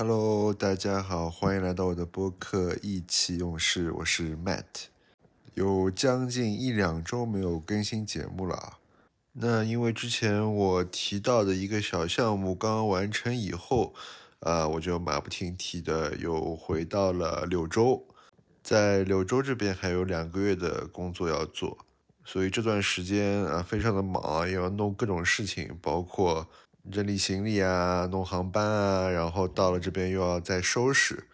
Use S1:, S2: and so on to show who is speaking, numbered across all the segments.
S1: Hello，大家好，欢迎来到我的播客《意气用事》，我是 Matt。有将近一两周没有更新节目了啊。那因为之前我提到的一个小项目刚完成以后，呃，我就马不停蹄的又回到了柳州，在柳州这边还有两个月的工作要做，所以这段时间啊非常的忙，也要弄各种事情，包括。整理行李啊，弄航班啊，然后到了这边又要再收拾。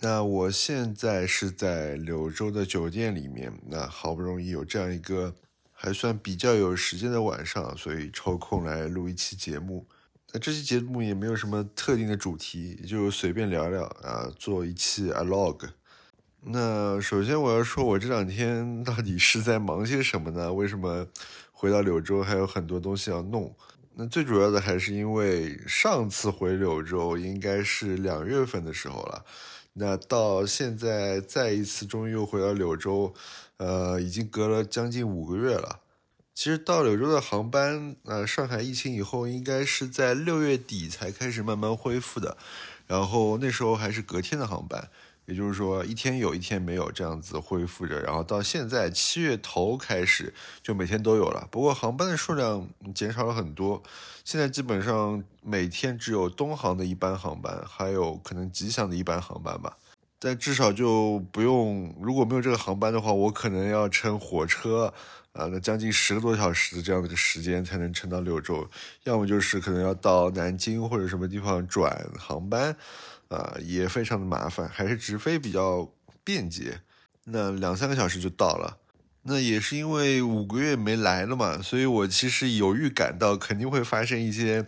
S1: 那我现在是在柳州的酒店里面，那好不容易有这样一个还算比较有时间的晚上，所以抽空来录一期节目。那这期节目也没有什么特定的主题，就随便聊聊啊，做一期 a log。那首先我要说，我这两天到底是在忙些什么呢？为什么回到柳州还有很多东西要弄？那最主要的还是因为上次回柳州应该是两月份的时候了，那到现在再一次终于又回到柳州，呃，已经隔了将近五个月了。其实到柳州的航班，呃，上海疫情以后应该是在六月底才开始慢慢恢复的，然后那时候还是隔天的航班。也就是说，一天有一天没有这样子恢复着，然后到现在七月头开始就每天都有了。不过航班的数量减少了很多，现在基本上每天只有东航的一班航班，还有可能吉祥的一班航班吧。但至少就不用，如果没有这个航班的话，我可能要乘火车，啊，那将近十个多小时的这样的一个时间才能乘到柳州，要么就是可能要到南京或者什么地方转航班。啊，也非常的麻烦，还是直飞比较便捷，那两三个小时就到了。那也是因为五个月没来了嘛，所以我其实有预感到肯定会发生一些，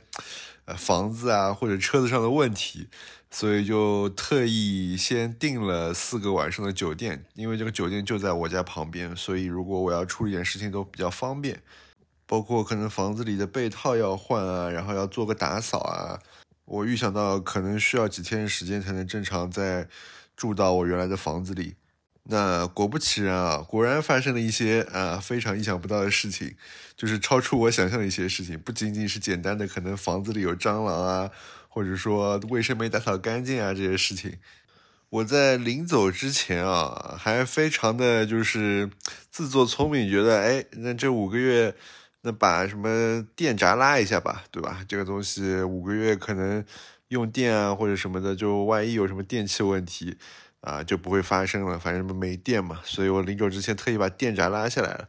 S1: 呃，房子啊或者车子上的问题，所以就特意先订了四个晚上的酒店，因为这个酒店就在我家旁边，所以如果我要处理点事情都比较方便，包括可能房子里的被套要换啊，然后要做个打扫啊。我预想到可能需要几天时间才能正常再住到我原来的房子里，那果不其然啊，果然发生了一些啊非常意想不到的事情，就是超出我想象的一些事情，不仅仅是简单的可能房子里有蟑螂啊，或者说卫生没打扫干净啊这些事情，我在临走之前啊还非常的就是自作聪明，觉得哎那这五个月。那把什么电闸拉一下吧，对吧？这个东西五个月可能用电啊或者什么的，就万一有什么电器问题啊，就不会发生了。反正没电嘛，所以我临走之前特意把电闸拉下来了。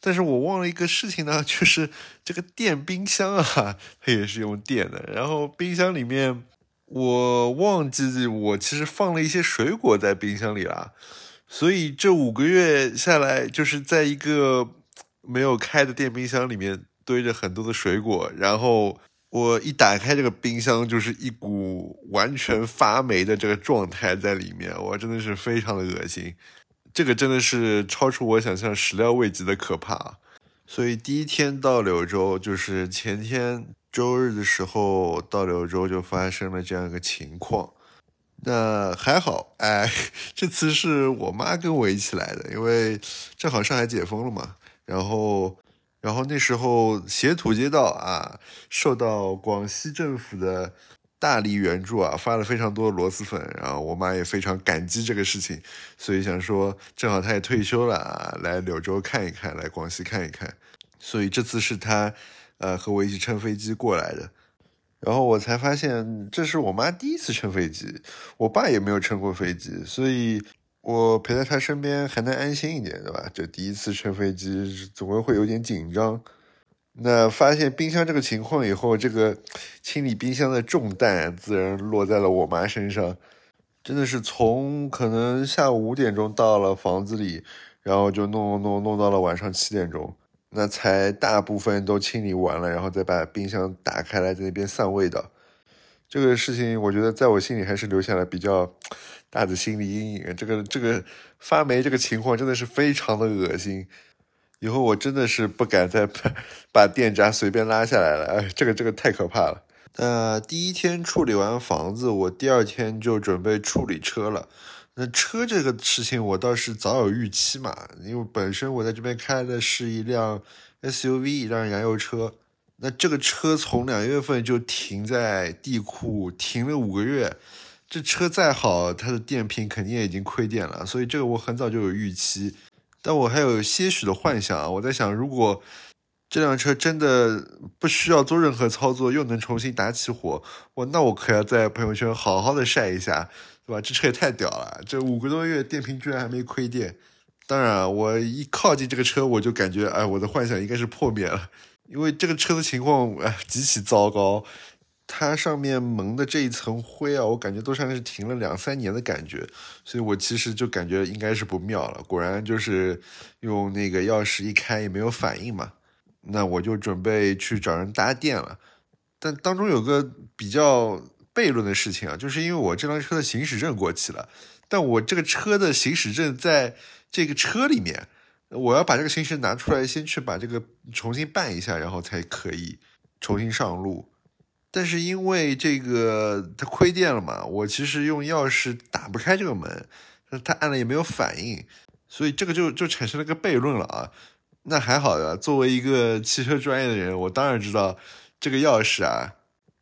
S1: 但是我忘了一个事情呢，就是这个电冰箱啊，它也是用电的。然后冰箱里面，我忘记我其实放了一些水果在冰箱里了，所以这五个月下来，就是在一个。没有开的电冰箱里面堆着很多的水果，然后我一打开这个冰箱，就是一股完全发霉的这个状态在里面，我真的是非常的恶心，这个真的是超出我想象、始料未及的可怕。所以第一天到柳州，就是前天周日的时候到柳州，就发生了这样一个情况。那还好，哎，这次是我妈跟我一起来的，因为正好上海解封了嘛。然后，然后那时候斜土街道啊，受到广西政府的大力援助啊，发了非常多的螺蛳粉。然后我妈也非常感激这个事情，所以想说，正好她也退休了啊，来柳州看一看，来广西看一看。所以这次是她，呃，和我一起乘飞机过来的。然后我才发现，这是我妈第一次乘飞机，我爸也没有乘过飞机，所以。我陪在他身边还能安心一点，对吧？就第一次乘飞机，总归会有点紧张。那发现冰箱这个情况以后，这个清理冰箱的重担自然落在了我妈身上。真的是从可能下午五点钟到了房子里，然后就弄弄弄弄到了晚上七点钟，那才大部分都清理完了，然后再把冰箱打开来，在那边散味道。这个事情，我觉得在我心里还是留下了比较大的心理阴影。这个这个发霉这个情况真的是非常的恶心，以后我真的是不敢再把把电闸随便拉下来了。哎，这个这个太可怕了。那第一天处理完房子，我第二天就准备处理车了。那车这个事情，我倒是早有预期嘛，因为本身我在这边开的是一辆 SUV，一辆燃油车。那这个车从两月份就停在地库停了五个月，这车再好，它的电瓶肯定也已经亏电了，所以这个我很早就有预期。但我还有些许的幻想啊，我在想，如果这辆车真的不需要做任何操作，又能重新打起火，我那我可要在朋友圈好好的晒一下，对吧？这车也太屌了，这五个多月电瓶居然还没亏电。当然，我一靠近这个车，我就感觉，哎，我的幻想应该是破灭了，因为这个车的情况，哎，极其糟糕。它上面蒙的这一层灰啊，我感觉都像是停了两三年的感觉，所以我其实就感觉应该是不妙了。果然就是用那个钥匙一开也没有反应嘛，那我就准备去找人搭电了。但当中有个比较悖论的事情啊，就是因为我这辆车的行驶证过期了，但我这个车的行驶证在这个车里面，我要把这个行驶拿出来，先去把这个重新办一下，然后才可以重新上路。但是因为这个它亏电了嘛，我其实用钥匙打不开这个门，它按了也没有反应，所以这个就就产生了个悖论了啊。那还好的，作为一个汽车专业的人，我当然知道这个钥匙啊，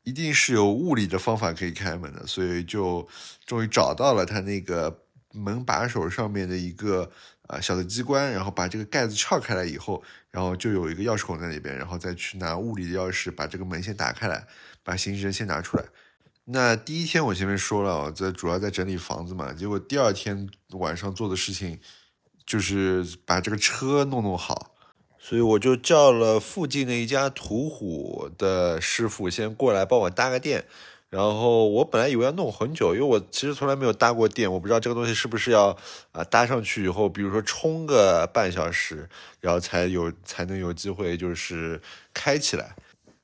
S1: 一定是有物理的方法可以开门的，所以就终于找到了它那个门把手上面的一个啊小的机关，然后把这个盖子撬开来以后，然后就有一个钥匙孔在里边，然后再去拿物理的钥匙把这个门先打开来。把行驶证先拿出来。那第一天我前面说了，我在主要在整理房子嘛。结果第二天晚上做的事情就是把这个车弄弄好，所以我就叫了附近的一家途虎的师傅先过来帮我搭个电。然后我本来以为要弄很久，因为我其实从来没有搭过电，我不知道这个东西是不是要啊搭上去以后，比如说充个半小时，然后才有才能有机会就是开起来。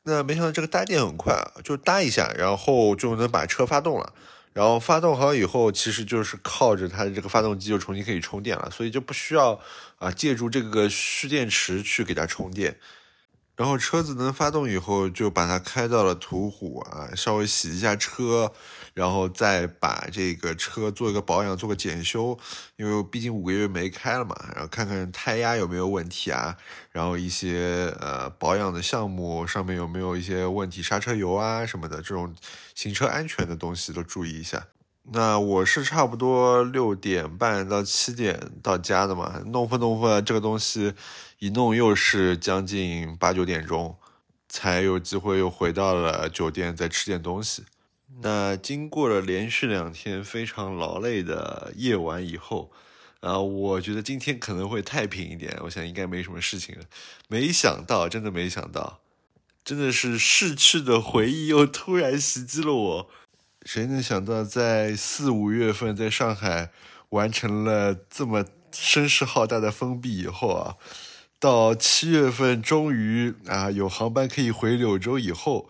S1: 那没想到这个搭电很快，就搭一下，然后就能把车发动了。然后发动好以后，其实就是靠着它的这个发动机就重新可以充电了，所以就不需要啊借助这个蓄电池去给它充电。然后车子能发动以后，就把它开到了途虎啊，稍微洗一下车，然后再把这个车做一个保养，做个检修，因为毕竟五个月没开了嘛，然后看看胎压有没有问题啊，然后一些呃保养的项目上面有没有一些问题，刹车油啊什么的，这种行车安全的东西都注意一下。那我是差不多六点半到七点到家的嘛，弄分弄分这个东西。一弄又是将近八九点钟，才有机会又回到了酒店，再吃点东西。那经过了连续两天非常劳累的夜晚以后，啊，我觉得今天可能会太平一点。我想应该没什么事情了。没想到，真的没想到，真的是逝去的回忆又突然袭击了我。谁能想到，在四五月份在上海完成了这么声势浩大的封闭以后啊？到七月份，终于啊有航班可以回柳州以后，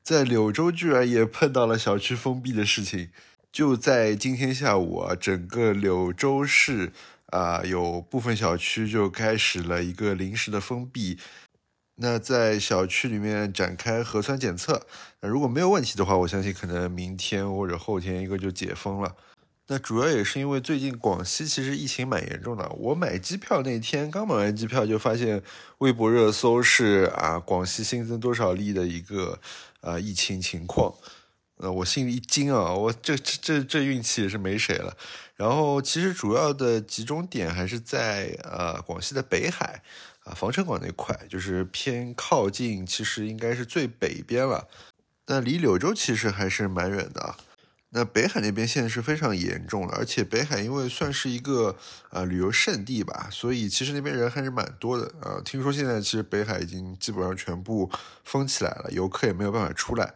S1: 在柳州居然也碰到了小区封闭的事情。就在今天下午啊，整个柳州市啊有部分小区就开始了一个临时的封闭。那在小区里面展开核酸检测，那如果没有问题的话，我相信可能明天或者后天一个就解封了。那主要也是因为最近广西其实疫情蛮严重的。我买机票那天刚买完机票，就发现微博热搜是啊，广西新增多少例的一个啊疫情情况。呃，我心里一惊啊，我这这这这运气也是没谁了。然后其实主要的集中点还是在呃广西的北海防城港那块，就是偏靠近，其实应该是最北边了。那离柳州其实还是蛮远的啊。那北海那边现在是非常严重的，而且北海因为算是一个呃旅游胜地吧，所以其实那边人还是蛮多的啊。听说现在其实北海已经基本上全部封起来了，游客也没有办法出来，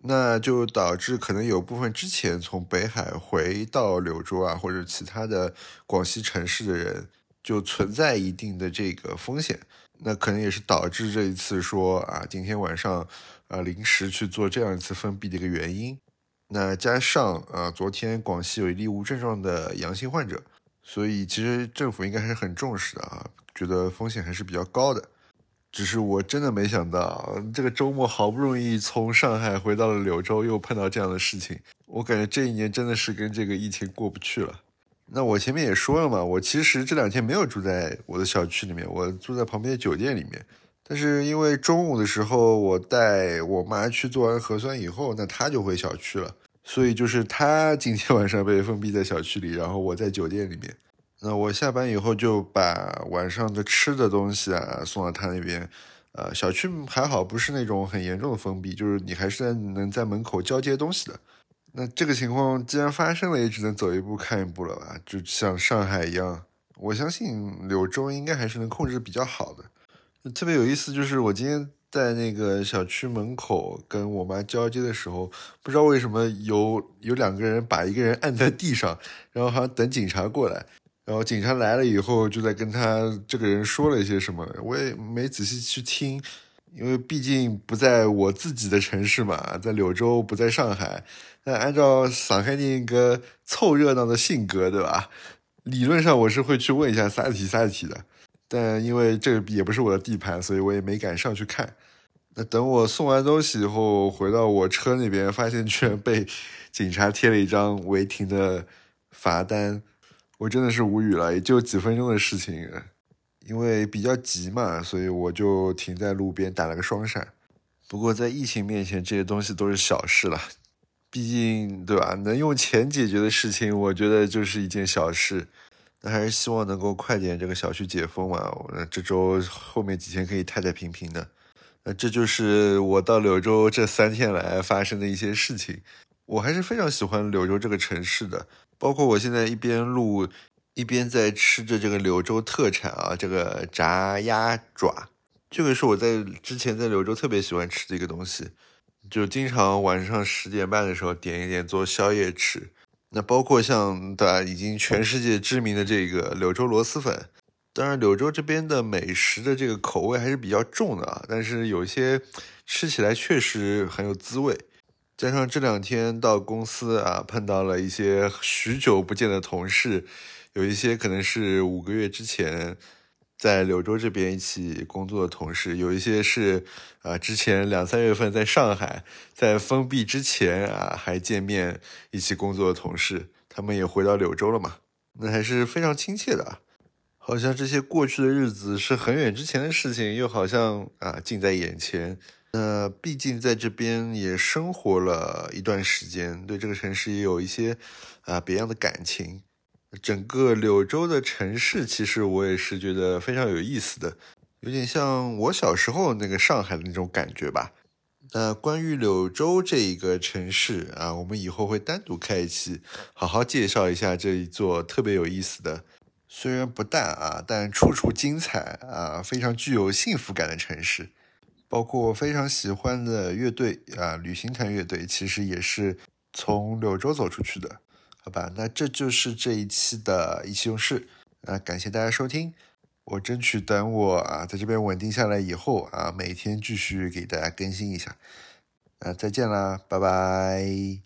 S1: 那就导致可能有部分之前从北海回到柳州啊或者其他的广西城市的人，就存在一定的这个风险。那可能也是导致这一次说啊今天晚上呃临时去做这样一次封闭的一个原因。那加上啊，昨天广西有一例无症状的阳性患者，所以其实政府应该还是很重视的啊，觉得风险还是比较高的。只是我真的没想到，这个周末好不容易从上海回到了柳州，又碰到这样的事情。我感觉这一年真的是跟这个疫情过不去了。那我前面也说了嘛，我其实这两天没有住在我的小区里面，我住在旁边的酒店里面。但是因为中午的时候我带我妈去做完核酸以后，那她就回小区了，所以就是他今天晚上被封闭在小区里，然后我在酒店里面。那我下班以后就把晚上的吃的东西啊送到他那边。呃，小区还好，不是那种很严重的封闭，就是你还是能在门口交接东西的。那这个情况既然发生了，也只能走一步看一步了吧？就像上海一样，我相信柳州应该还是能控制比较好的。特别有意思就是我今天在那个小区门口跟我妈交接的时候，不知道为什么有有两个人把一个人按在地上，然后好像等警察过来。然后警察来了以后，就在跟他这个人说了一些什么，我也没仔细去听，因为毕竟不在我自己的城市嘛，在柳州，不在上海。那按照撒开那个凑热闹的性格，对吧？理论上我是会去问一下啥题啥题的，但因为这也不是我的地盘，所以我也没敢上去看。那等我送完东西以后，回到我车那边，发现居然被警察贴了一张违停的罚单。我真的是无语了，也就几分钟的事情，因为比较急嘛，所以我就停在路边打了个双闪。不过在疫情面前，这些东西都是小事了，毕竟对吧？能用钱解决的事情，我觉得就是一件小事。那还是希望能够快点这个小区解封嘛，那这周后面几天可以太太平平的。那这就是我到柳州这三天来发生的一些事情。我还是非常喜欢柳州这个城市的。包括我现在一边录，一边在吃着这个柳州特产啊，这个炸鸭爪，这个是我在之前在柳州特别喜欢吃的一个东西，就经常晚上十点半的时候点一点做宵夜吃。那包括像对吧，已经全世界知名的这个柳州螺蛳粉，当然柳州这边的美食的这个口味还是比较重的啊，但是有些吃起来确实很有滋味。加上这两天到公司啊，碰到了一些许久不见的同事，有一些可能是五个月之前在柳州这边一起工作的同事，有一些是啊之前两三月份在上海在封闭之前啊还见面一起工作的同事，他们也回到柳州了嘛，那还是非常亲切的，好像这些过去的日子是很远之前的事情，又好像啊近在眼前。那毕竟在这边也生活了一段时间，对这个城市也有一些啊别样的感情。整个柳州的城市，其实我也是觉得非常有意思的，有点像我小时候那个上海的那种感觉吧。那关于柳州这一个城市啊，我们以后会单独开一期，好好介绍一下这一座特别有意思的，虽然不大啊，但处处精彩啊，非常具有幸福感的城市。包括我非常喜欢的乐队啊，旅行团乐队，其实也是从柳州走出去的，好吧？那这就是这一期的意气用事啊，感谢大家收听。我争取等我啊在这边稳定下来以后啊，每天继续给大家更新一下。啊，再见啦，拜拜。